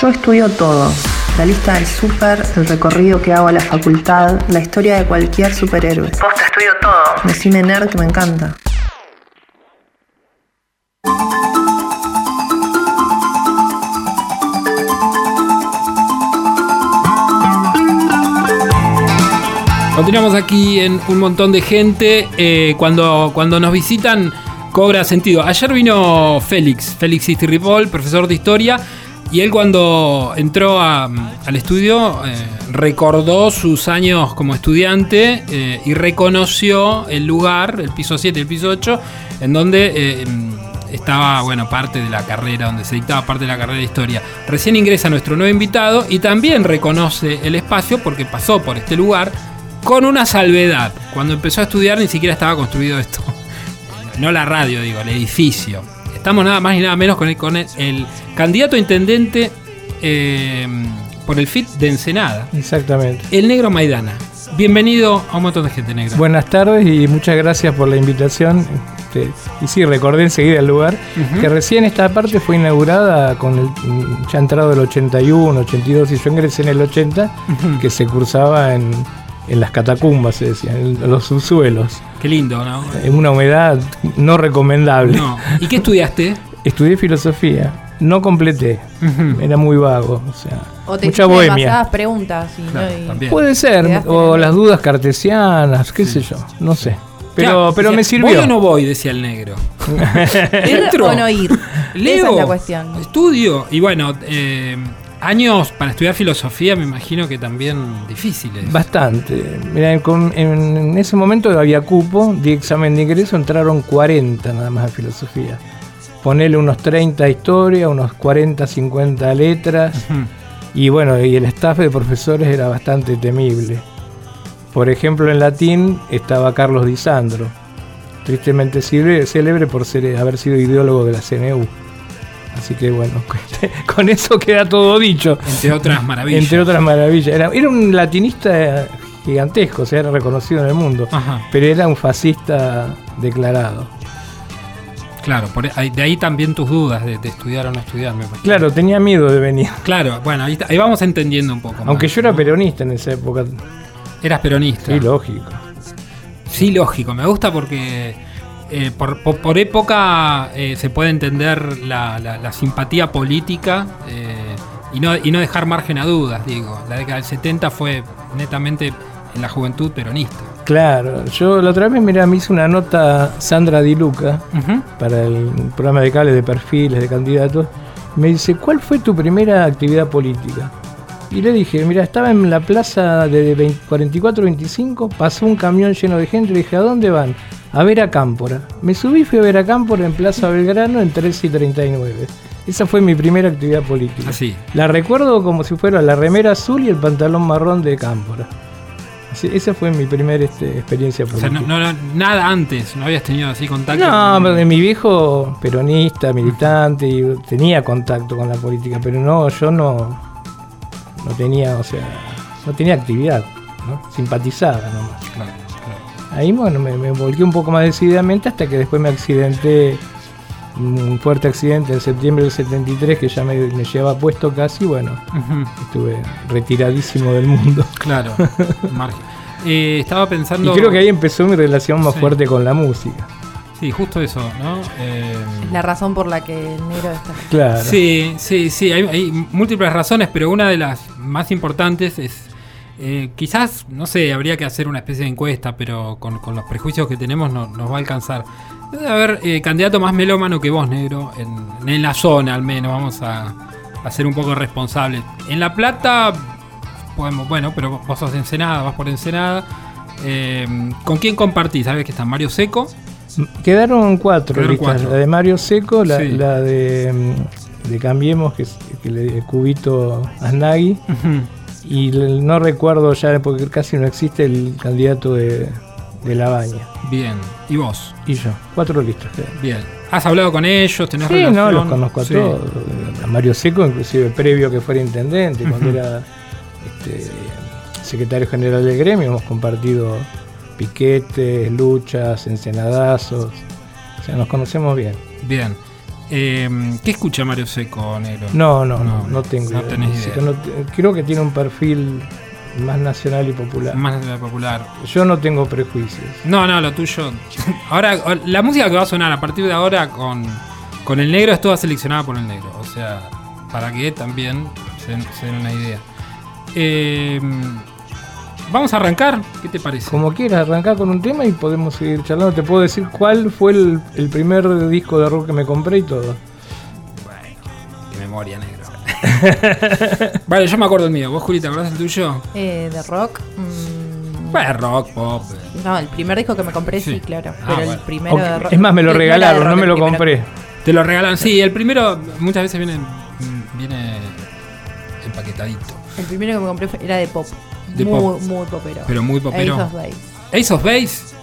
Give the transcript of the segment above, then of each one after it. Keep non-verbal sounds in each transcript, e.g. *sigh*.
Yo estudio todo. La lista del súper, el recorrido que hago a la facultad, la historia de cualquier superhéroe. Posta, estudio todo. Decime nerd que me encanta. Continuamos aquí en un montón de gente. Eh, cuando, cuando nos visitan, cobra sentido. Ayer vino Félix, Félix Istirripol, profesor de historia. Y él cuando entró al estudio eh, recordó sus años como estudiante eh, y reconoció el lugar, el piso 7 y el piso 8, en donde eh, estaba, bueno, parte de la carrera, donde se dictaba parte de la carrera de historia. Recién ingresa nuestro nuevo invitado y también reconoce el espacio porque pasó por este lugar con una salvedad. Cuando empezó a estudiar ni siquiera estaba construido esto. *laughs* No la radio, digo, el edificio. Estamos nada más y nada menos con el, con el, el candidato a intendente eh, por el FIT de Ensenada, Exactamente. el negro Maidana. Bienvenido a un montón de gente negro. Buenas tardes y muchas gracias por la invitación. Este, y sí, recordé enseguida el lugar, que recién esta parte fue inaugurada con el, ya entrado el 81, 82 y yo ingresé en el 80, Ujú. que se cursaba en, en las catacumbas, se decía, en los subsuelos, Qué lindo, ¿no? en una humedad no recomendable. No. ¿Y qué estudiaste? Estudié filosofía, no completé, era muy vago, o sea, O te mucha hiciste bohemia. demasiadas preguntas. y no- y-. Puede ser, o el- las dudas cartesianas, qué sé yo, no sé. Pero, Ya, pero decía, me sirvió. ¿Voy o no voy? Decía el negro. *laughs* ¿Ir Entro. o no ir? Leo, Esa es la cuestión. estudio. Y bueno, eh, años para estudiar filosofía me imagino que también difíciles. Bastante. Con- en, ese momento había cupo, di examen de ingreso, entraron 40 nada más a filosofía. Ponele unos 30 a historia, unos 40, 50 a letras. Y bueno, y el staff de profesores era bastante temible. Por ejemplo, en latín estaba Carlos Di Sandro, tristemente célebre, célebre por ser, haber sido ideólogo de la CNU. Así que bueno, *laughs* con eso queda todo dicho. Entre otras maravillas. Entre otras maravillas. Era, era un latinista gigantesco, o sea, era reconocido en el mundo. Ajá, Pero era un fascista declarado. claro. por ahí- de ahí también tus dudas de, de estudiar o no estudiar, me imagino. Claro, tenía miedo de venir. Claro, bueno, ahí, está- ahí vamos entendiendo un poco. Aunque más, yo era ¿no? peronista en esa época. Eras peronista. Sí, lógico. Sí, lógico. Me gusta porque eh, por, por- por época eh, se puede entender la, la- la simpatía política eh, y, no, y no dejar margen a dudas, digo. La década del 70 fue netamente en la juventud peronista. Claro, yo la otra vez, mira, me hizo una nota Sandra Di Luca para el programa de cable de perfiles de candidatos. Me dice, ¿cuál fue tu primera actividad política? Y le dije, mira, estaba en la plaza de 44-25, pasó un camión lleno de gente, le dije, ¿a dónde van? A ver a Cámpora. Me subí y fui a ver a Cámpora en Plaza Belgrano en 13 y 39. Esa fue mi primera actividad política. Así. La recuerdo como si fuera la remera azul y el pantalón marrón de Cámpora. Así- esa fue mi primera este, experiencia O política. sea, no, no- nada antes, no habías tenido así contacto. No, con- mi viejo peronista, militante, y tenía contacto con la política, pero no, yo no, no tenía, o sea, no tenía actividad, ¿no? simpatizaba nomás. Claro, claro. Ahí bueno, me, me volqué un poco más decididamente hasta que después me accidenté, un fuerte accidente en septiembre del 73 que ya me, me llevaba puesto casi, bueno, estuve retiradísimo del mundo. Claro. *laughs* Eh, estaba pensando. Y creo que ahí empezó mi relación más Sí. fuerte con la música. Sí, justo eso, ¿no? Eh, La razón por la que el negro está. Claro. Sí, sí, sí, hay, hay múltiples razones, pero una de las más importantes es, eh, quizás, no sé, habría que hacer una especie de encuesta, pero con, con los prejuicios que tenemos no, nos va a alcanzar. Debe haber eh, candidato más melómano que vos, negro, en, en la zona al menos, vamos a, a ser un poco responsables. En La Plata, podemos, bueno, pero vos sos de Ensenada, vas por Ensenada. Eh, ¿Con quién compartís? ¿Sabes que está Mario Seco? Quedaron cuatro Quedaron cuatro. La de Mario Seco, la, Sí. la de, mm, de Cambiemos, que es que le, Cubito Aznagui. Y el- no recuerdo ya, porque casi no existe el candidato de, de La Baña. Bien. ¿Y vos? Y yo. Cuatro listas. Bien. ¿Has hablado con ellos? ¿Tenés Sí, relación? no, los conozco a Sí. todos. A Mario Seco, inclusive previo que fuera intendente, cuando era este, secretario general del gremio, hemos compartido piquetes, luchas, encenadazos. O sea, nos conocemos bien. Bien. Eh, ¿Qué escucha Mario Seco, negro? No, no, no, No, no tengo no idea. idea. no creo que tiene un perfil más nacional y popular. Más de la popular. Yo no tengo prejuicios. No, no, lo tuyo. Ahora, la música que va a sonar a partir de ahora con, con el negro es toda seleccionada por el negro. O sea, para que también se, se den una idea. Eh, Vamos a arrancar. ¿Qué te parece? Como quieras, arrancar con un tema y podemos seguir charlando. Te puedo decir cuál fue el, el primer disco de rock que me compré y todo. Qué memoria, negro. *laughs* vale, yo me acuerdo el mío. ¿Vos, Juli, te acordás el tuyo? Eh, de rock. mm, Bueno, rock, pop. eh. no, el primer disco que me compré sí, Sí. claro. Ah, Pero bueno. el primero de rock. Es más, me lo regalaron, rock no me lo compré. Te lo regalan. Sí, el primero muchas veces viene, viene empaquetadito. El primero que me compré era de pop. De muy, pop. muy popero. Pero muy popero. Ace of Base. Ace of Base.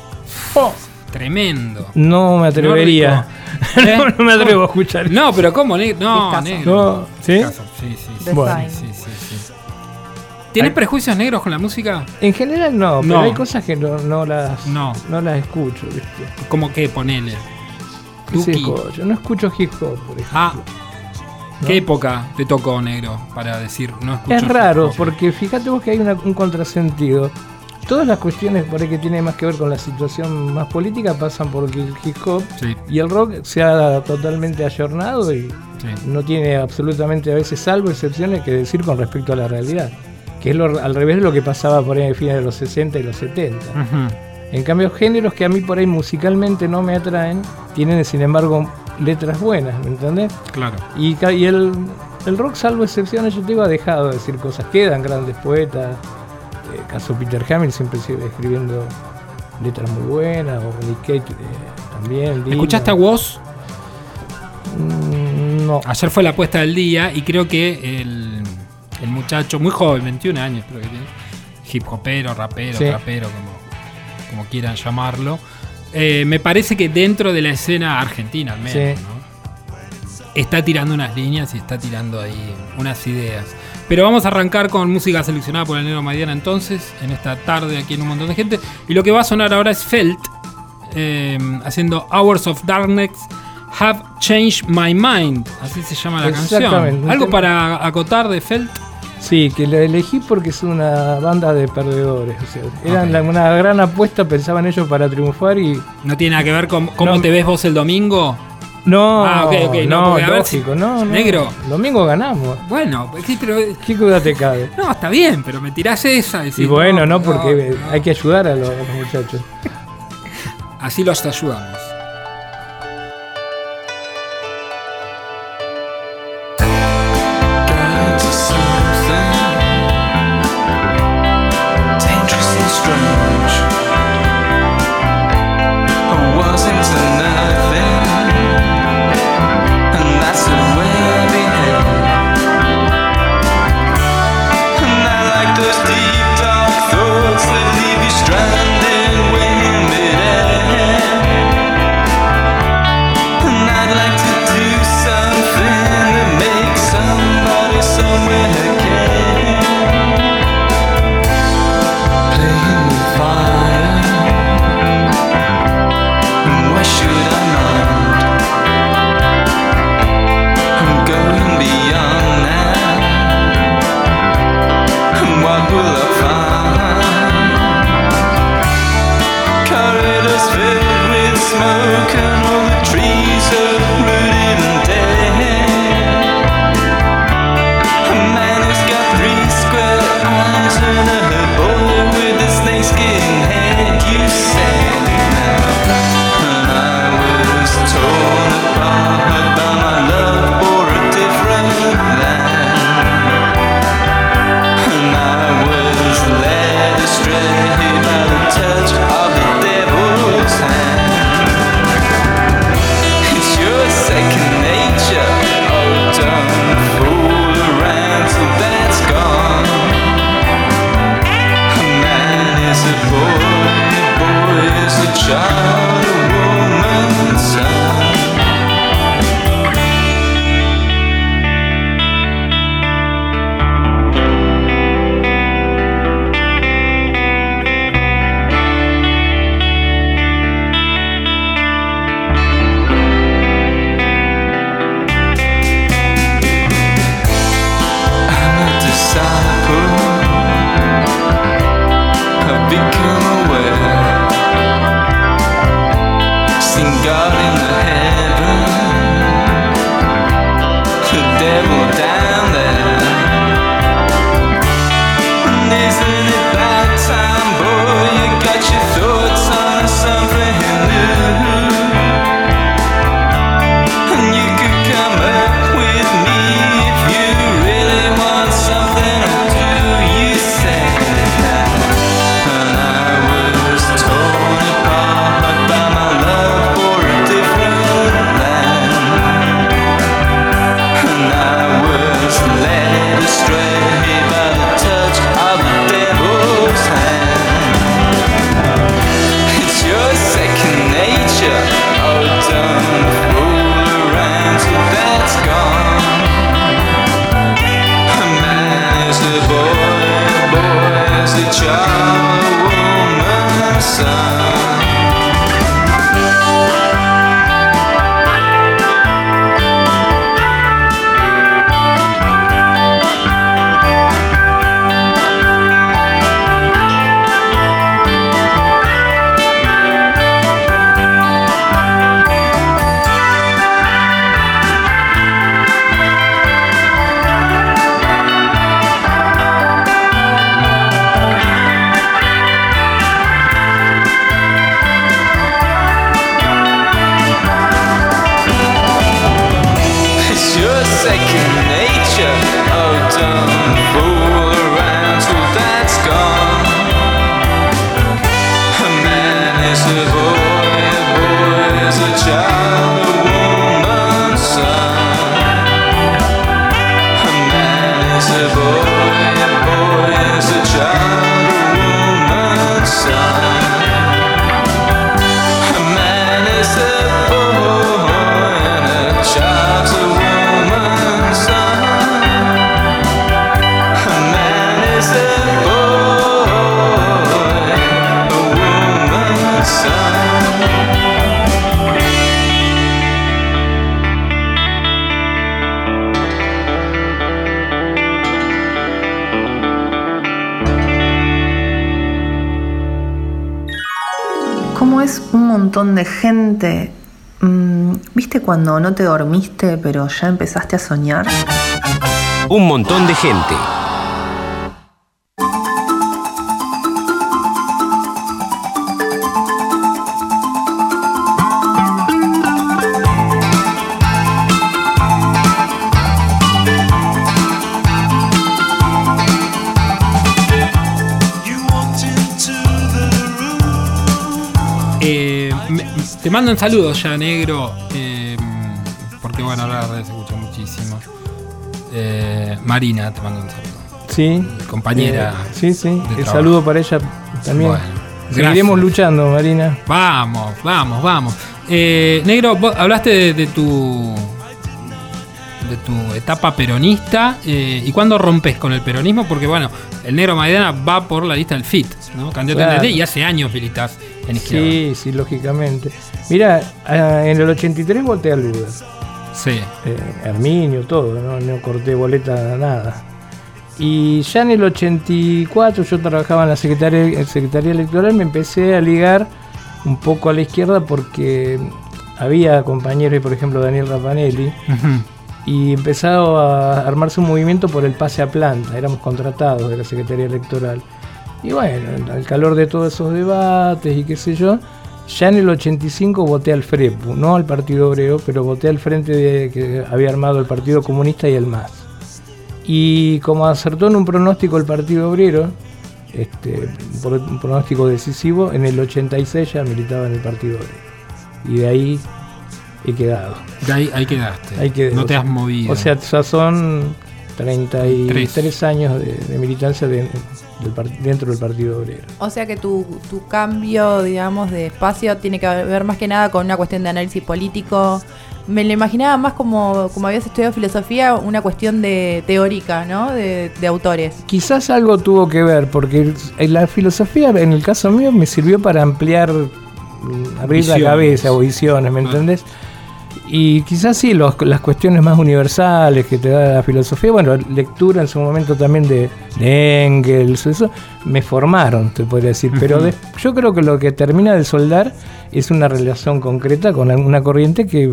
Oh, tremendo. No me atrevería. *laughs* No, ¿Eh? no me atrevo a escuchar. No, pero ¿cómo? No, negro. No, ¿sí? Sí, sí, sí. Bueno. Sí, sí, sí. ¿Tienes prejuicios negros con la música? En general no, pero No. hay cosas que no, no las No. no las escucho, ¿viste? ¿Cómo que ponele? ¿Qué sé Duki. yo? Yo no escucho hip hop, por ejemplo. Ah, ¿no? ¿qué época te tocó negro para decir no escucho? Es raro, porque fíjate vos que hay una- un contrasentido. Todas las cuestiones por ahí que tienen más que ver con la situación más política pasan por el hip hop Sí, y el rock se ha totalmente ayornado y sí. no tiene absolutamente a veces salvo excepciones que decir con respecto a la realidad. Que es lo- al revés de lo que pasaba por ahí en fines de los 60 y los 70. Ujú. En cambio, géneros que a mí por ahí musicalmente no me atraen, tienen sin embargo letras buenas, ¿me entendés? Claro. Y, el, el rock, salvo excepciones, yo te digo, ha dejado de decir cosas. Quedan grandes poetas. Eh, caso Peter Hamill siempre sigue escribiendo letras muy buenas, o Nick Cave eh, también. ¿Escuchaste a Woz? Mm, no. Ayer fue la puesta del día y creo que el, el muchacho, muy joven, 21 años creo que tiene, hip hopero, rapero, Sí. rapero, como, como quieran llamarlo, eh, me parece que dentro de la escena argentina al menos, Sí. ¿no? está tirando unas líneas y está tirando ahí unas ideas. Pero vamos a arrancar con música seleccionada por el Negro Madiana entonces, en esta tarde aquí en un montón de gente. Y lo que va a sonar ahora es Felt, eh, haciendo Hours of Darkness Have Changed My Mind. Así se llama la canción. ¿Algo para acotar de Felt? Sí, que la elegí porque es una banda de perdedores. O sea, eran la- una gran apuesta, pensaban ellos para triunfar y. ¿No tiene nada que ver con cómo No. te ves vos el domingo? No, Ah, ok, ok, no, no, si- no. Negro. Domingo ganamos. Bueno, sí, pero. ¿Qué duda te cabe? No, está bien, pero me tirás esa. decís, Y bueno, no, porque hay que ayudar a los, a los muchachos. Así los ayudamos. Gente? Mm, ¿Viste cuando no te dormiste pero ya empezaste a soñar? Un montón de gente. Mandan saludos ya, negro. eh, porque bueno, ahora se escucha muchísimo. Eh, Marina te manda un saludo. Sí. Compañera. Eh, sí, sí. El trabajo. saludo para ella también. Bueno, Seguiremos luchando, Marina. Vamos, vamos, vamos. Eh, negro, vos hablaste de, de tu de tu etapa peronista eh, y cuándo rompes con el peronismo porque bueno el negro Maidana va por la lista del FIT ¿no? candidato Claro. y hace años militas Sí, sí, lógicamente. Mira, ah, en el 83 voté al Luder. sí eh, Herminio, todo, ¿no? no corté boleta, nada. Y ya en el 84 yo trabajaba en la Secretaría, en Secretaría Electoral, me empecé a ligar un poco a la izquierda porque había compañeros, por ejemplo Daniel Rapanelli, y empezado a armarse un movimiento por el pase a planta, éramos contratados de la Secretaría Electoral. Y bueno, al calor de todos esos debates y qué sé yo, ya en el 85 voté al FREPU, no al Partido Obrero, pero voté al frente de, que había armado el Partido Comunista y el MAS. Y como acertó en un pronóstico el Partido Obrero, este, un pro- un pronóstico decisivo, en el 86 ya militaba en el Partido Obrero. Y de ahí he quedado. De ahí, ahí quedaste Ahí quedé, no te has movido O sea, ya son 33 Tres. años de, de militancia de- dentro del Partido Obrero. O sea que tu, tu cambio, digamos, de espacio tiene que ver más que nada con una cuestión de análisis político. Me lo imaginaba más como, como habías estudiado filosofía, una cuestión de teórica, ¿no? De, de autores. Quizás algo tuvo que ver, porque la filosofía, en el caso mío, me sirvió para ampliar, mm, abrir Visiones. la cabeza o visiones, ¿me Ah. entendés? Y quizás sí, los- las cuestiones más universales que te da la filosofía, bueno, lectura en su momento también de, de Engels, eso, me formaron, te podría decir. Pero de- yo creo que lo que termina de soldar es una relación concreta con una corriente que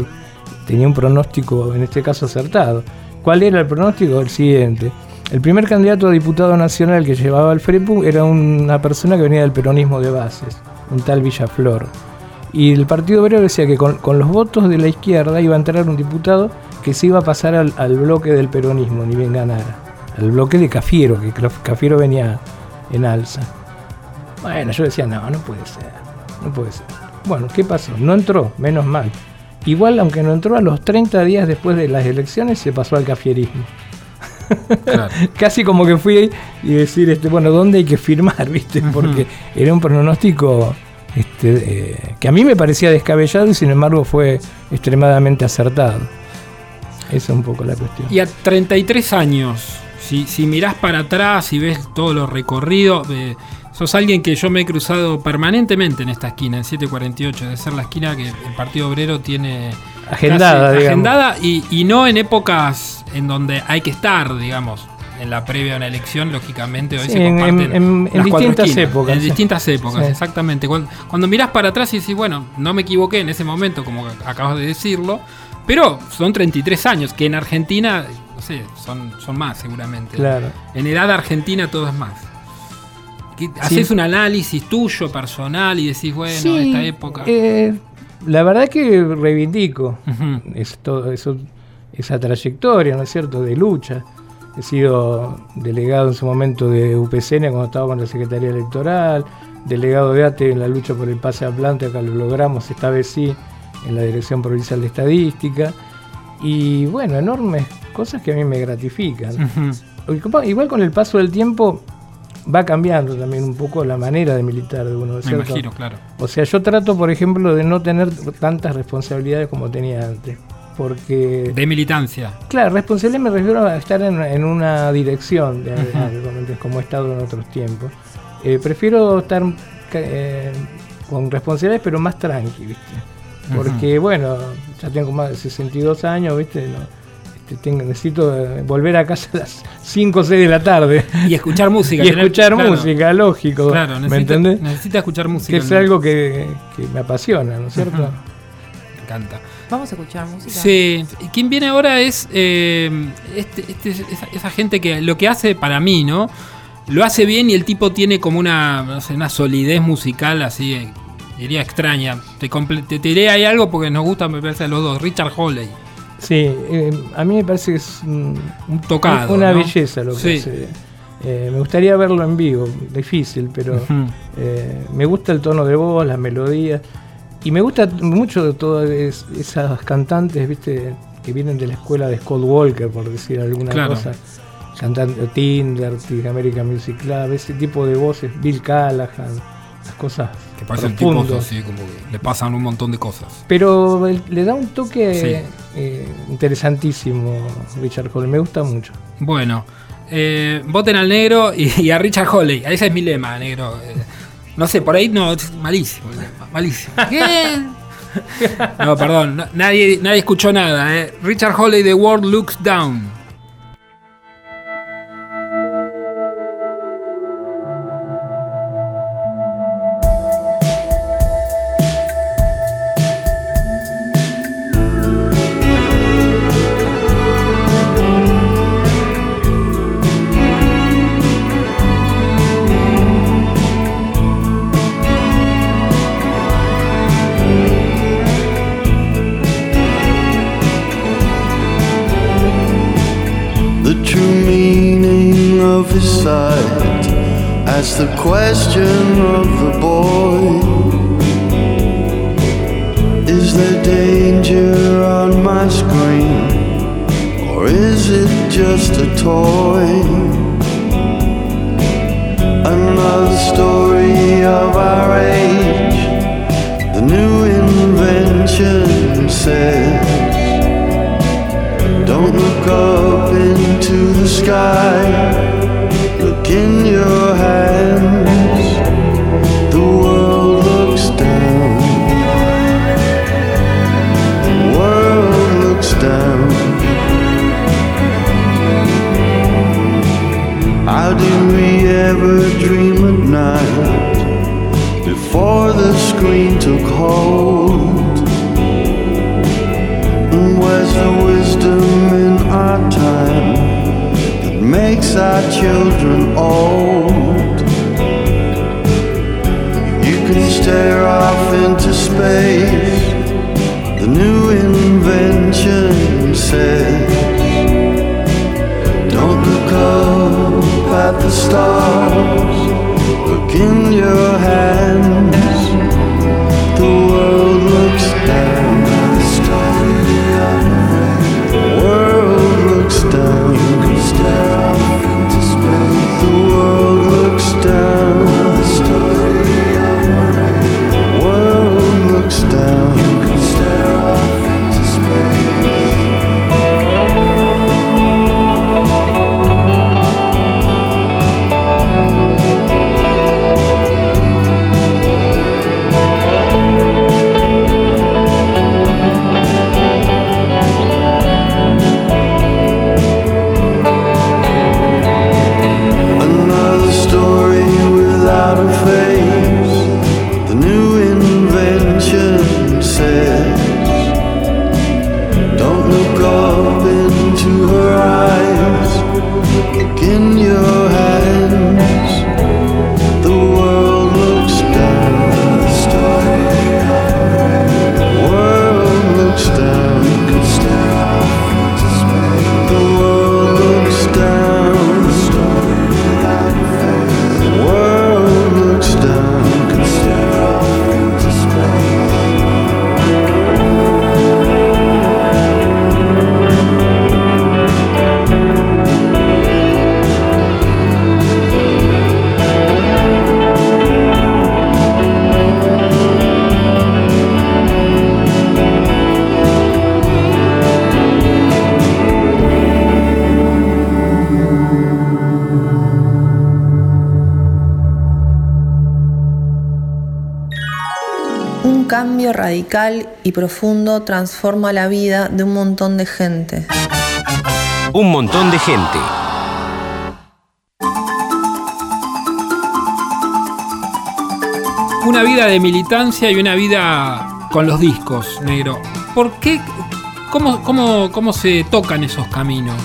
tenía un pronóstico, en este caso acertado. ¿Cuál era el pronóstico? El siguiente. El primer candidato a diputado nacional que llevaba el FREPU era una persona que venía del peronismo de bases, un tal Villaflor. Y el Partido Obrero decía que con, con los votos de la izquierda iba a entrar un diputado que se iba a pasar al, al bloque del peronismo, ni bien ganara. Al bloque de Cafiero, que Cafiero venía en alza. Bueno, yo decía, no, no puede ser, no puede ser. Bueno, ¿qué pasó? No entró, menos mal. Igual, aunque no entró, a los 30 días después de las elecciones se pasó al cafierismo. Claro. *laughs* Casi como que fui ahí y decir, este, bueno, ¿dónde hay que firmar? *laughs* ¿Viste? Porque era un pronóstico este, eh, que a mí me parecía descabellado y sin embargo fue extremadamente acertado. Esa es un poco la cuestión. Y a 33 años, si, si mirás para atrás y ves todo lo recorrido, eh, sos alguien que yo me he cruzado permanentemente en esta esquina, en 748, de ser la esquina que el Partido Obrero tiene Agendada, casi agendada y, y no en épocas en donde hay que estar, digamos. En la previa a una elección, lógicamente, hoy Sí, se en- comparten en- en- en las cuatro distintas esquinas. épocas, En sí. distintas épocas, Sí. exactamente. Cuando, cuando mirás para atrás y decís, bueno, no me equivoqué en ese momento, como acabas de decirlo, pero son 33 años, que en Argentina, no sé, son, son más seguramente. Claro. En edad argentina todo es más. Haces un análisis tuyo, personal, y decís, bueno, esta época. eh, la verdad que reivindico es todo eso, esa trayectoria, ¿no es cierto?, de lucha. He sido delegado en su momento de UPCN cuando estaba en la Secretaría Electoral, delegado de ATE en la lucha por el pase a planta, acá lo logramos, esta vez sí, en la Dirección Provincial de Estadística. Y bueno, enormes cosas que a mí me gratifican. Igual con el paso del tiempo va cambiando también un poco la manera de militar de uno, ¿no es Me cierto? imagino, claro. O sea, yo trato, por ejemplo, de no tener tantas responsabilidades como tenía antes. Porque, De militancia. claro, responsabilidad me refiero a estar en, en una dirección, de, como he estado en otros tiempos. Eh, prefiero estar eh, con responsabilidades, pero más tranqui, ¿viste? Porque, bueno, ya tengo más de 62 años, ¿viste? No, este, tengo- necesito eh, volver a casa a las 5 o 6 de la tarde. Y escuchar música. *laughs* y escuchar claro, música, lógico. Claro, ¿Me necesita, entendés? necesita escuchar música. Que es algo que, que me apasiona, ¿no es cierto? Me encanta. Vamos a escuchar música. Sí, quien viene ahora es eh, este- este- esa, esa gente que lo que hace para mí, ¿no? Lo hace bien y el tipo tiene como una, no sé, una solidez musical así, eh, diría extraña. Te, comple- te, te diré ahí algo porque nos gusta, me parece, a los dos. Richard Holley, Sí, eh, a mí me parece que es un- un tocado. una ¿no? belleza lo que Sí. hace. Eh, me gustaría verlo en vivo, difícil, pero eh, me gusta el tono de voz, las melodías. Y me gusta mucho todas es- esas cantantes, viste, que vienen de la escuela de Scott Walker, por decir alguna Claro. cosa. Cantante Tinder, American Music Club, ese tipo de voces, Bill Callahan, las cosas Que parece el tipo profundas. así, como que le pasan un montón de cosas. Pero le da un toque Sí. eh, interesantísimo Richard Hall, me gusta mucho. Bueno, eh, voten al negro y, y a Richard Holley. Ese es mi lema, negro. Eh, no sé, por ahí no, es malísimo. Malísimo. *laughs* ¿Qué? No, perdón, nadie, nadie escuchó nada. eh. Richard Holley, The World Looks Down. The screen took hold? And Where's the wisdom in our time that makes our children old? You can stare off into space, the new invention says. Don't look up at the stars, look in your hands. Profundo transforma la vida de un montón de gente. Un montón de gente. Una vida de militancia y una vida con los discos, negro. ¿Por qué? ¿Cómo, cómo, cómo se tocan esos caminos?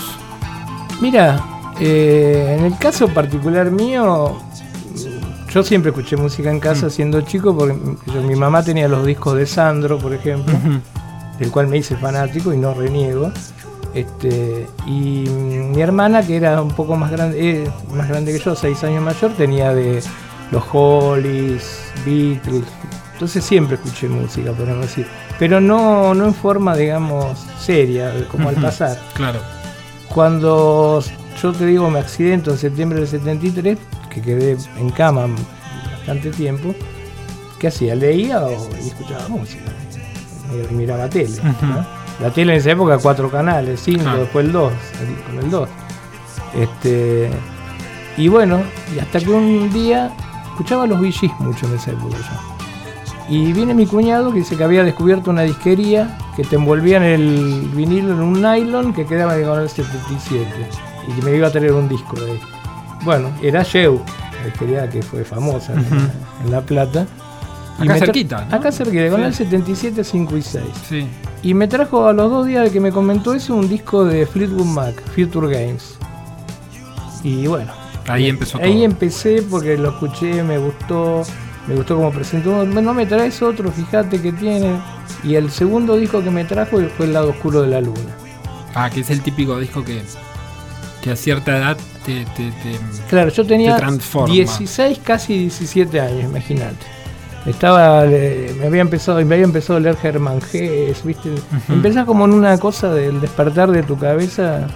Mira, eh, en el caso particular mío, yo siempre escuché música en casa siendo chico porque yo- mi mamá tenía los discos de Sandro, por ejemplo, del cual me hice fanático y no reniego. Este, y mi hermana, que era un poco más grande, eh, más grande que yo, seis años mayor, tenía de los Hollies, Beatles. Entonces siempre escuché música, podemos decir. Pero no, no en forma, digamos, seria, como al pasar. Claro. Cuando yo te digo me accidento en septiembre del 73, que quedé en cama bastante tiempo, ¿qué hacía? Leía o y escuchaba música. Y miraba tele. ¿no? La tele en esa época, cuatro canales, cinco, después el dos, el- con el dos. Este, y bueno, y hasta que un día escuchaba los VGs mucho en esa época yo. Y viene mi cuñado que dice que había descubierto una disquería que te envolvían el vinilo en un nylon que quedaba en el 77 y que me iba a traer un disco de ahí. Bueno, era Sheu, la disquería que fue famosa en, la, en La Plata. Acá cerquita, ¿no? Acá cerquita, con Sí. el 77, 5 y 6. Sí. Y me trajo a los dos días de que me comentó eso un disco de Fleetwood Mac, Future Games. Y bueno, Ahí empezó todo. ahí empecé porque lo escuché, me gustó, me gustó como presentó. No me traes otro, fíjate que tiene. Y el segundo disco que me trajo fue El lado oscuro de la luna. Ah, que es el típico disco que, que a cierta edad te, te- te- Claro, yo tenía Te transforma. 16, casi 17 años, imagínate. Estaba, eh, me había empezado, me había empezado a leer Germán Gess, ¿viste? Empezás como en una cosa del despertar de tu cabeza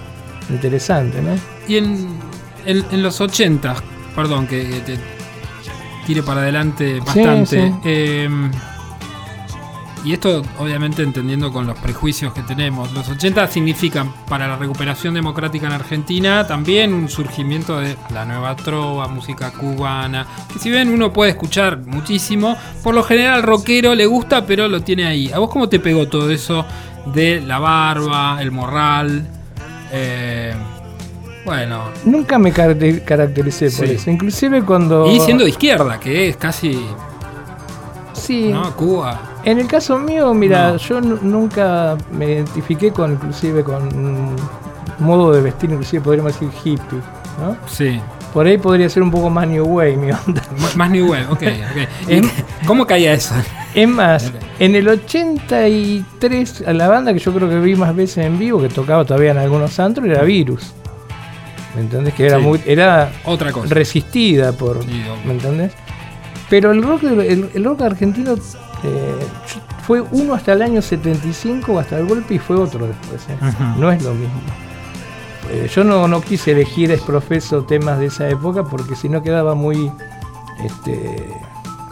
interesante, ¿no? Y en, en, en los 80, perdón que, que te tire para adelante Sí, bastante. sí. eh, y esto obviamente entendiendo con los prejuicios que tenemos. Los 80 significan para la recuperación democrática en Argentina también un surgimiento de la nueva trova, música cubana. Que si bien uno puede escuchar muchísimo, por lo general al rockero le gusta, pero lo tiene ahí. ¿A vos cómo te pegó todo eso de la barba, el morral? Eh, bueno, Nunca me caracter- caractericé por Sí. eso. Inclusive cuando... Y siendo de izquierda, que es casi. Sí. ¿No? Cuba. En el caso mío, mira, No. yo nu- nunca me identifiqué con, inclusive, con un modo de vestir, inclusive podríamos decir hippie, ¿no? Sí. Por ahí podría ser un poco más New Way mi onda. *laughs* Más New Wave, ok. ok. *laughs* ¿Y Em- ¿Cómo caía eso? Es más, en el 83, a la banda que yo creo que vi más veces en vivo, que tocaba todavía en algunos antros, era Virus. ¿Me entendés? Que era Sí. muy, era Otra cosa. resistida por. Sí. ¿Me entendés? Pero el rock, el, el rock argentino eh, fue uno hasta el año 75, hasta el golpe, y fue otro después. ¿eh? No es lo mismo. Eh, yo no, no quise elegir exprofeso temas de esa época porque si no quedaba muy este,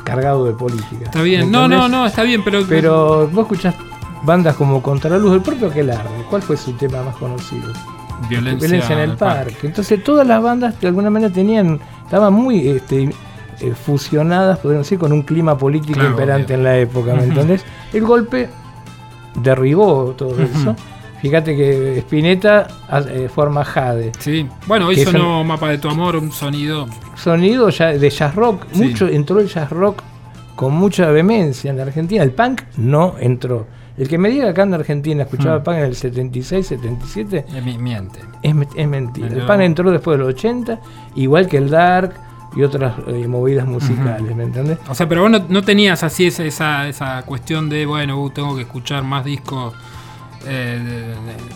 cargado de política. Está bien. ¿me No, no, no, está bien, pero. Pero vos escuchás bandas como Contraluz, el propio Aquelarre, ¿cuál fue su tema más conocido? Violencia, en el parque. Entonces todas las bandas de alguna manera tenían, estaban muy este, eh, fusionadas, podríamos decir, con un clima político Claro, imperante obvio. en la época, ¿me entendés? El golpe derribó todo eso. Fíjate que Spinetta ah, eh, forma Jade. Sí. Bueno, hoy Que sonó Mapa de tu Amor, un sonido. Sonido ya de jazz rock, Sí. mucho entró el jazz rock con mucha vehemencia en la Argentina. El punk no entró. El que me diga que acá en Argentina escuchaba Mm. punk en el 76, 77, eh, mi- miente. Es, es mentira. El pan entró después del 80, igual que el dark y otras eh, movidas musicales, ¿me entendés? O sea, pero vos no, no tenías así esa, esa, esa cuestión de, bueno, uh, tengo que escuchar más discos eh, de, de-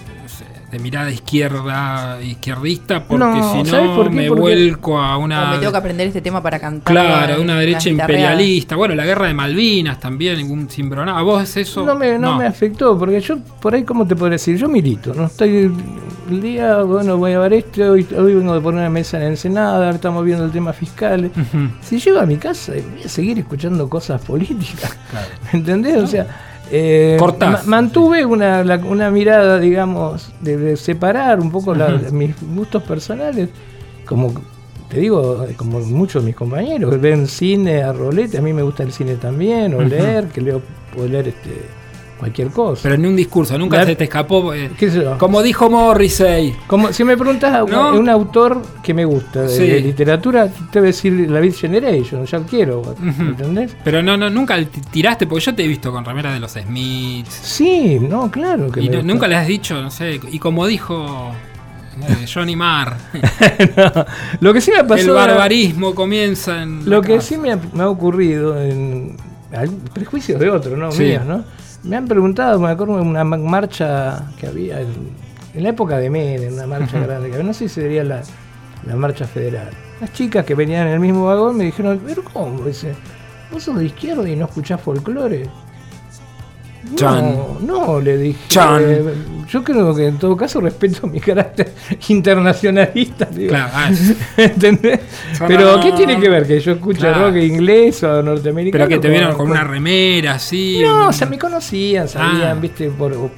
de mirada izquierda, izquierdista, porque No, si ¿sabes no por me Porque- vuelco a O una... me tengo que aprender este tema para cantar. Claro, una derecha imperialista. Bueno, la guerra de Malvinas también, ningún cimbronado. ¿Vos es eso? No me, no me afectó, porque yo, por ahí, ¿cómo te puedo decir? Yo milito, no estoy. El día, bueno, voy a ver esto, hoy, hoy vengo de poner una mesa en Ensenada, estamos viendo el tema fiscal. Si llego a mi casa, voy a seguir escuchando cosas políticas. *laughs* Claro. ¿Me entendés? O sea, eh, ma- mantuve una, la- una mirada, digamos, de, de separar un poco la- mis gustos personales, como te digo, como muchos de mis compañeros, ven cine a rolete, a mí me gusta el cine también, o leer, que leo puedo leer este, cualquier cosa. Pero en un discurso, nunca La- se te escapó. eh, ¿Qué sé yo? como dijo Morrissey. Como si me preguntas a un, ¿No? un autor que me gusta de, Sí. de literatura, te voy a decir la Beat Generation, ya quiero, ¿entendés? Pero no, no, nunca ti- tiraste, porque yo te he visto con remera de los Smiths. Sí, no, claro que Y me no- gusta. nunca le has dicho, no sé, y como dijo eh, Johnny Marr, *laughs* No, Lo que sí me pasó. el barbarismo comienza en. Lo que casa. sí me ha, me ha ocurrido en prejuicios de otros, ¿no? Sí. Míos, ¿no? Me han preguntado, me acuerdo de una ma- marcha que había en, en la época de Menem, una marcha grande, que había, no sé si sería la, la marcha federal. Las chicas que venían en el mismo vagón me dijeron, pero ¿cómo? Dice, ¿vos sos de izquierda y no escuchás folclore? Chan. No, no, le dije. Chan. eh, yo creo que en todo caso respeto mi carácter *laughs* internacionalista. digo. Claro, ah, *laughs* ¿Entendés? Pero ¿qué tiene que ver? ¿Que yo escucho Claro. rock inglés o norteamericano? pero que te vieron con Con- una remera así. No, o sea, me conocían, sabían, Ah. viste, por o-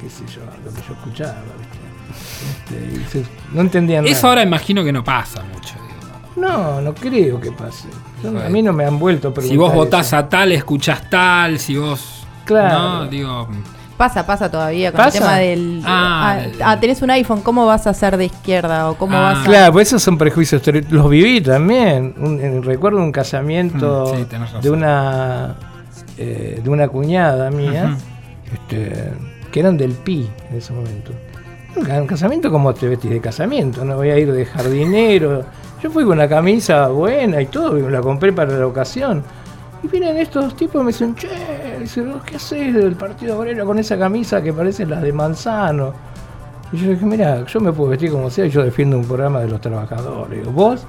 qué sé yo, lo que yo escuchaba, viste. Este, no entendían Eso nada. ahora imagino que no pasa mucho. digo. No, no creo que pase. Yo- a mí no me han vuelto a preguntar Si vos votás eso. a tal, escuchás tal, si vos. Claro. No, digo. Pasa, pasa todavía con ¿Pasa? el tema del. Ah, Ah, ah, tenés un iPhone, ¿cómo vas a ser de izquierda? ¿O cómo Ah. vas a.? Claro, pues esos son prejuicios, los viví también. Un- en- recuerdo un casamiento Mm, sí, de una eh, de una cuñada mía, este, que eran del PI en ese momento. Un ca- un casamiento como te vestís de casamiento, no voy a ir de jardinero. Yo fui con una camisa buena y todo, la compré para la ocasión. Y vienen estos tipos y me dicen, che, dicen, ¿vos ¿qué haces del Partido Obrero con esa camisa que parece la de Manzano? Y yo dije, mira, yo me puedo vestir como sea y yo defiendo un programa de los trabajadores. Digo, vos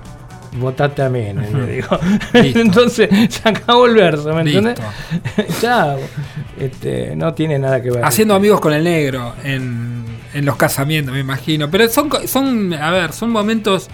votate a Menem, le digo. *laughs* *laughs* Entonces se acabó el verso, ¿me entendés? *laughs* Chao. Este, no tiene nada que ver. Haciendo amigos con el negro en, en los casamientos, me imagino. Pero son, son, a ver, son momentos,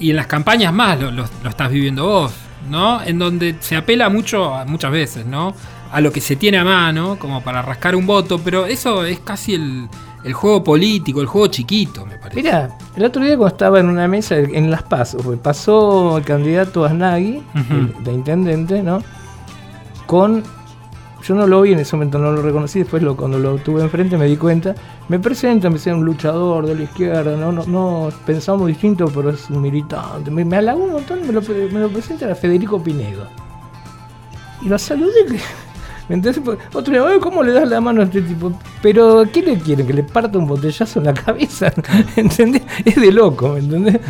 y en las campañas más lo, lo- lo estás viviendo vos, ¿no? En donde se apela mucho, a- muchas veces, ¿no? A lo que se tiene a mano, como para rascar un voto, pero eso es casi el, el juego político, el juego chiquito, me parece. Mira, el otro día cuando estaba en una mesa en Las Pasos, pues, pasó el candidato Aznagui, Ujú. el de intendente, ¿no? Con, yo no lo vi en ese momento, no lo reconocí, después lo, cuando lo tuve enfrente me di cuenta, me presenta, me decía un luchador de la izquierda, no, no, no pensamos distinto, pero es un militante, me, me halagó un montón, me lo, me lo presenta era Federico Pinedo. Y lo saludé, que- *laughs* ¿me entendés? Pues, Otro día, "Ay, ¿cómo le das la mano a este tipo? Pero, ¿qué le quieren? ¿Que le parta un botellazo en la *laughs* cabeza? ¿Entendés? Es de loco, ¿me entendés?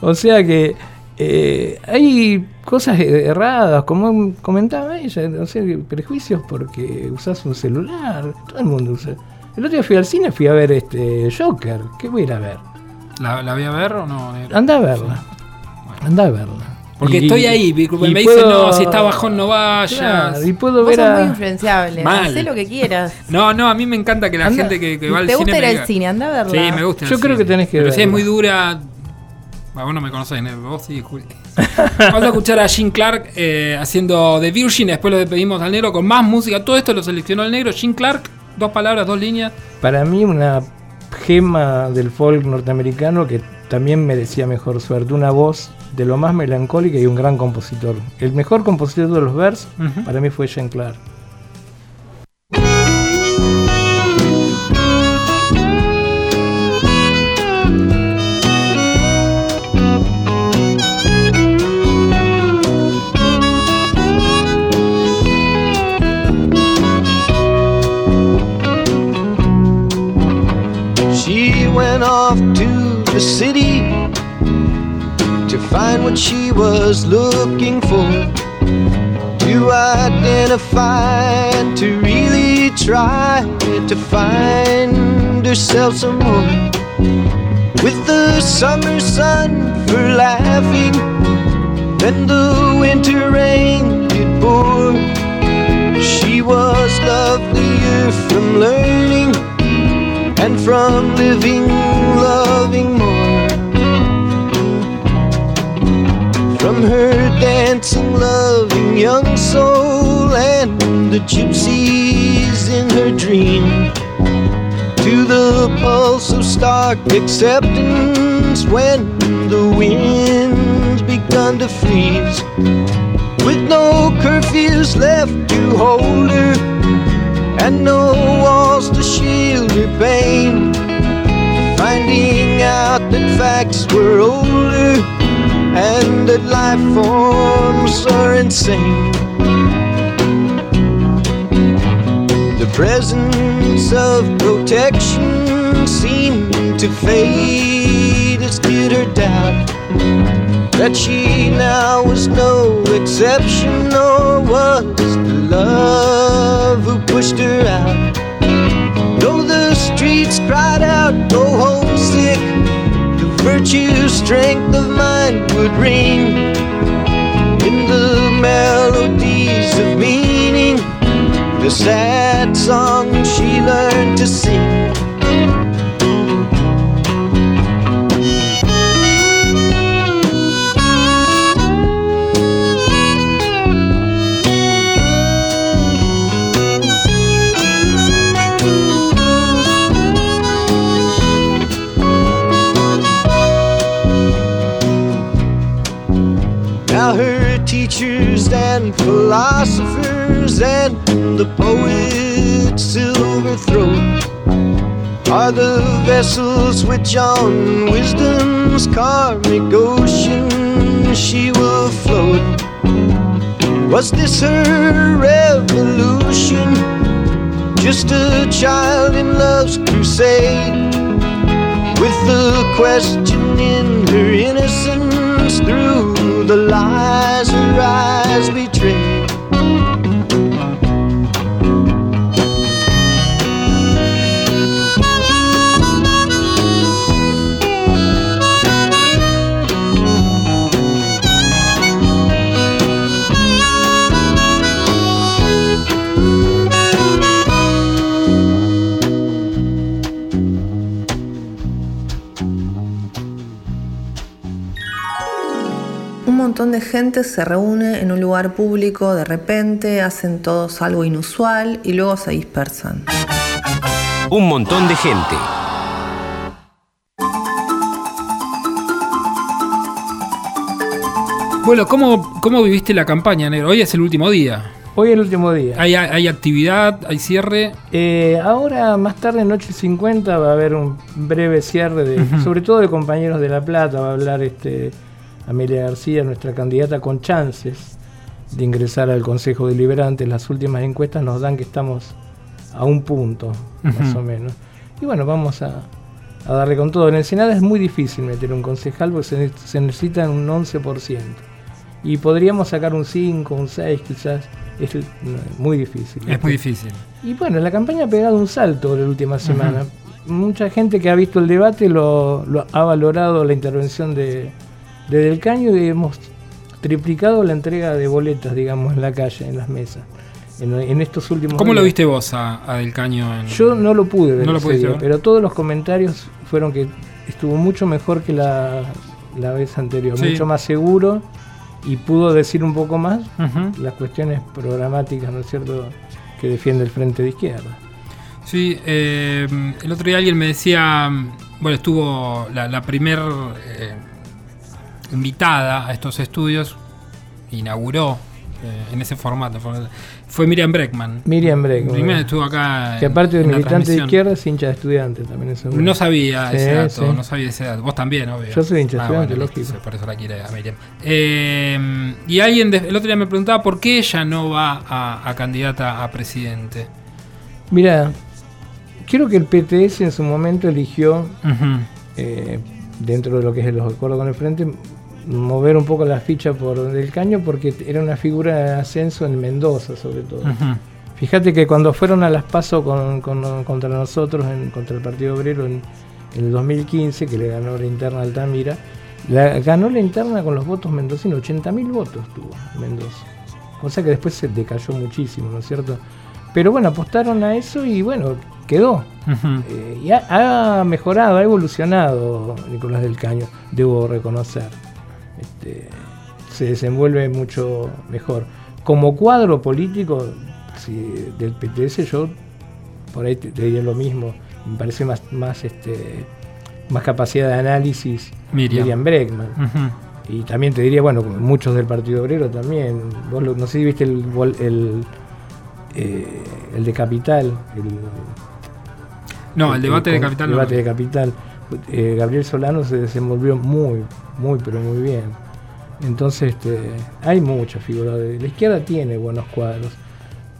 O sea que eh, hay cosas erradas, como comentaba ella, no sé, prejuicios porque usás un celular, todo el mundo usa. El otro día fui al cine, fui a ver este Joker, ¿qué voy a ir a ver? ¿La, la voy a ver o no? Anda a verla, anda a verla. Porque Y- estoy ahí, me dicen, puedo- no, si está bajón no vayas. Claro, y puedo Vos ver sos muy influenciable. Mal. Hacé lo que quieras. *laughs* No, no, a mí me encanta que la Anda. gente que, que va al ¿Te cine. gusta ir al cine? Anda a verla. Sí, me gusta. el Yo creo cine. que tenés que Pero si es muy dura. Ah, vos no me conocés, Ned, vos sí, Juli. *laughs* Vamos a escuchar a Jim Clark eh, haciendo The Virgin. Después lo despedimos al negro con más música. Todo esto lo seleccionó el negro. Jim Clark, dos palabras, dos líneas. Para mí una gema del folk norteamericano que también merecía mejor suerte. Una voz de lo más melancólica y un gran compositor. El mejor compositor de los vers Ujú. para mí fue Jean Clark. City to find what she was looking for. To identify and to really try to find herself some more. With the summer sun for laughing and the winter rain it poured. She was lovelier from learning and from living, loving more. From her dancing, loving young soul and the gypsies in her dream, to the pulse of stark acceptance when the winds begun to freeze. with no curfews left to hold her, and no walls to shield her pain. Finding out that facts were older and that life forms are insane. The presence of protection seemed to fade as did her doubt that she now was no exception, nor was the love who pushed her out. Though the streets cried out, go homesick, the virtue strength of mind would ring in the melodies of meaning, the sad song she learned to sing. Her teachers and philosophers and the poet's silver throat are the vessels which on wisdom's karmic ocean she will float. Was this her revolution? Just a child in love's crusade with the question in her innocence through the lies her eyes betrayed. Montón de gente se reúne en un lugar público de repente, hacen todos algo inusual y luego se dispersan. Un montón de gente. Bueno, ¿cómo, ¿cómo viviste la campaña, Negro? Hoy es el último día. Hoy es el último día. ¿Hay, hay actividad? ¿Hay cierre? Eh, ahora, más tarde, en Noche 50, va a haber un breve cierre, de, sobre todo de compañeros de La Plata. Va a hablar este, Amelia García, nuestra candidata, con chances de ingresar al Consejo Deliberante. Las últimas encuestas nos dan que estamos a un punto, más o menos. Y bueno, vamos a, a darle con todo. En el Senado es muy difícil meter un concejal porque se, se necesita un 11%. Y podríamos sacar un 5, un 6 quizás. Es muy difícil. Es muy difícil. Y bueno, la campaña ha pegado un salto la última semana. Mucha gente que ha visto el debate lo, lo ha valorado la intervención de, de Del Caño hemos triplicado la entrega de boletas, digamos, en la calle, en las mesas, en, en estos últimos ¿Cómo lo viste vos a, a Del Caño? En... Yo no lo pude ver, No lo día, ver. pero todos los comentarios fueron que estuvo mucho mejor que la, la vez anterior, Sí. mucho más seguro y pudo decir un poco más las cuestiones programáticas, ¿no es cierto?, que defiende el Frente de Izquierda. Sí, eh, el otro día alguien me decía, bueno, estuvo la, la primer eh, invitada a estos estudios, inauguró eh, en ese formato, fue- Miriam Breckman. Miriam Breckman. Miriam estuvo acá. Que aparte de militante de izquierda es hincha de estudiantes también eso. No sabía Sí, ese dato, sí. no sabía ese dato. Vos también, obvio. Yo soy hincha Ah, estudiante, bueno, lógico. por eso la quiere a Miriam. Eh, y alguien de- el otro día me preguntaba por qué ella no va a, a candidata a presidente. Mira, creo que el PTS en su momento eligió, eh, dentro de lo que es los acuerdos con el Frente, mover un poco la ficha por Del Caño porque era una figura de ascenso en Mendoza sobre todo. Fíjate que cuando fueron a las PASO con, con- contra nosotros, en- contra el Partido Obrero en, en el 2015, que le ganó la interna a Altamira, la, ganó la interna con los votos mendocinos, 80.000 votos tuvo Mendoza. Cosa que después se decayó muchísimo, ¿no es cierto? Pero bueno, apostaron a eso y bueno, quedó. Eh, y ha, ha mejorado, ha evolucionado Nicolás del Caño, debo reconocer. Este, se desenvuelve mucho mejor. Como cuadro político si, del PTS, yo por ahí te, te diría lo mismo. Me parece más, más, este, más capacidad de análisis Miriam. Miriam Bregman. Y también te diría, bueno, muchos del Partido Obrero también. Vos lo- no sé si viste el, vol- el, eh, el de Capital. El, No, el debate de Capital no debate de. Capital. Eh, Gabriel Solano se desenvolvió muy, muy, pero muy bien. Entonces, este, hay muchas figuras. de- La izquierda tiene buenos cuadros.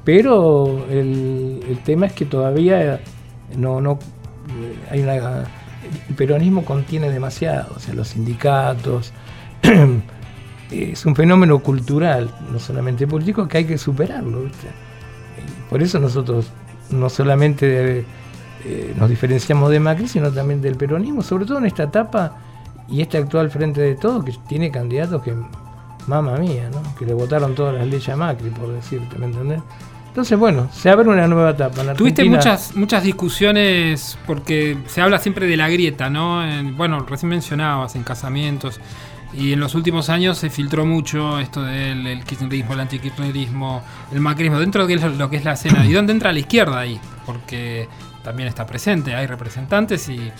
Pero el, el tema es que todavía no, no eh, hay una el peronismo contiene demasiado, o sea, los sindicatos. *clears throat* es un fenómeno cultural, no solamente político, que hay que superarlo. Por eso nosotros no solamente eh, nos diferenciamos de Macri, sino también del peronismo, sobre todo en esta etapa y este actual frente de todo, que tiene candidatos que, mamá mía, ¿no? que le votaron todas las leyes a Macri, por decirte, ¿me entendés? Entonces, bueno, se abre una nueva etapa. En Tuviste muchas, muchas discusiones porque se habla siempre de la grieta, ¿no? En- bueno, recién mencionabas en casamientos y en los últimos años se filtró mucho esto del el kirchnerismo, el antikirchnerismo, el macrismo, dentro de lo que es la escena. ¿Y dónde entra la izquierda ahí? Porque también está presente, hay representantes y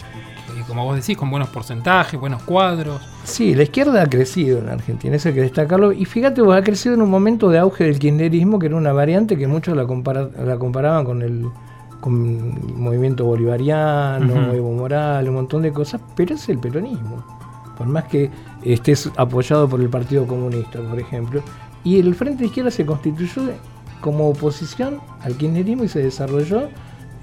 como vos decís, con buenos porcentajes, buenos cuadros. Sí, la izquierda ha crecido en Argentina, eso hay que destacarlo. Y fíjate, vos, ha crecido en un momento de auge del kirchnerismo, que era una variante que muchos la, compara- la comparaban con el, con el movimiento bolivariano, Ujú. Evo Morales, un montón de cosas, pero es el peronismo. Por más que estés apoyado por el Partido Comunista, por ejemplo. Y el Frente de Izquierda se constituyó como oposición al kirchnerismo y se desarrolló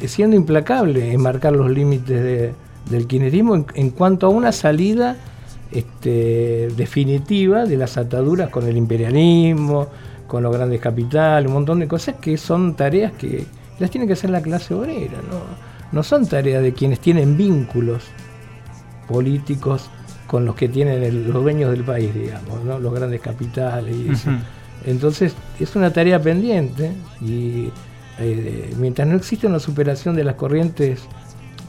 siendo implacable en marcar los límites de- del kirchnerismo en, en cuanto a una salida este, definitiva de las ataduras con el imperialismo, con los grandes capitales, un montón de cosas que son tareas que las tiene que hacer la clase obrera, no, no son tareas de quienes tienen vínculos políticos con los que tienen el- los dueños del país, digamos, ¿no? los grandes capitales y eso. Entonces es una tarea pendiente y eh, mientras no existe una superación de las corrientes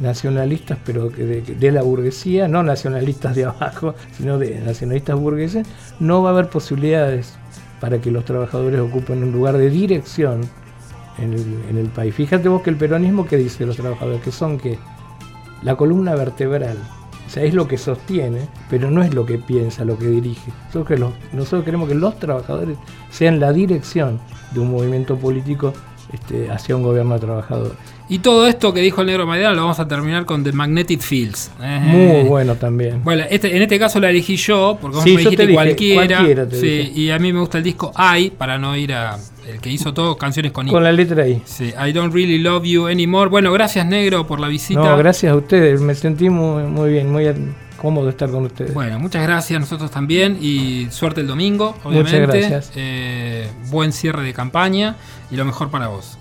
nacionalistas, pero de, de la burguesía, no nacionalistas de abajo, *laughs* sino de nacionalistas burgueses, no va a haber posibilidades para que los trabajadores ocupen un lugar de dirección en el, país. Fíjate vos que el peronismo que dice los trabajadores, que son que la columna vertebral, o sea, es lo que sostiene, pero no es lo que piensa, lo que dirige. Nosotros, que nosotros queremos que los trabajadores sean la dirección de un movimiento político este, hacia un gobierno de trabajadores. Y todo esto que dijo el negro Maidana lo vamos a terminar con The Magnetic Fields. Eh, Muy bueno también. Bueno, este, en este caso la elegí yo, porque vos Sí, me dijiste te dije, cualquiera. cualquiera te sí, dije. y a mí me gusta el disco I, para no ir a el que hizo todo, canciones con I. Con la letra ahí. Sí, I don't really love you anymore. Bueno, gracias negro por la visita. No, gracias a ustedes. Me sentí muy, muy bien, muy cómodo estar con ustedes. Bueno, muchas gracias, nosotros también. Y suerte el domingo, obviamente. Muchas gracias. Eh, buen cierre de campaña y lo mejor para vos.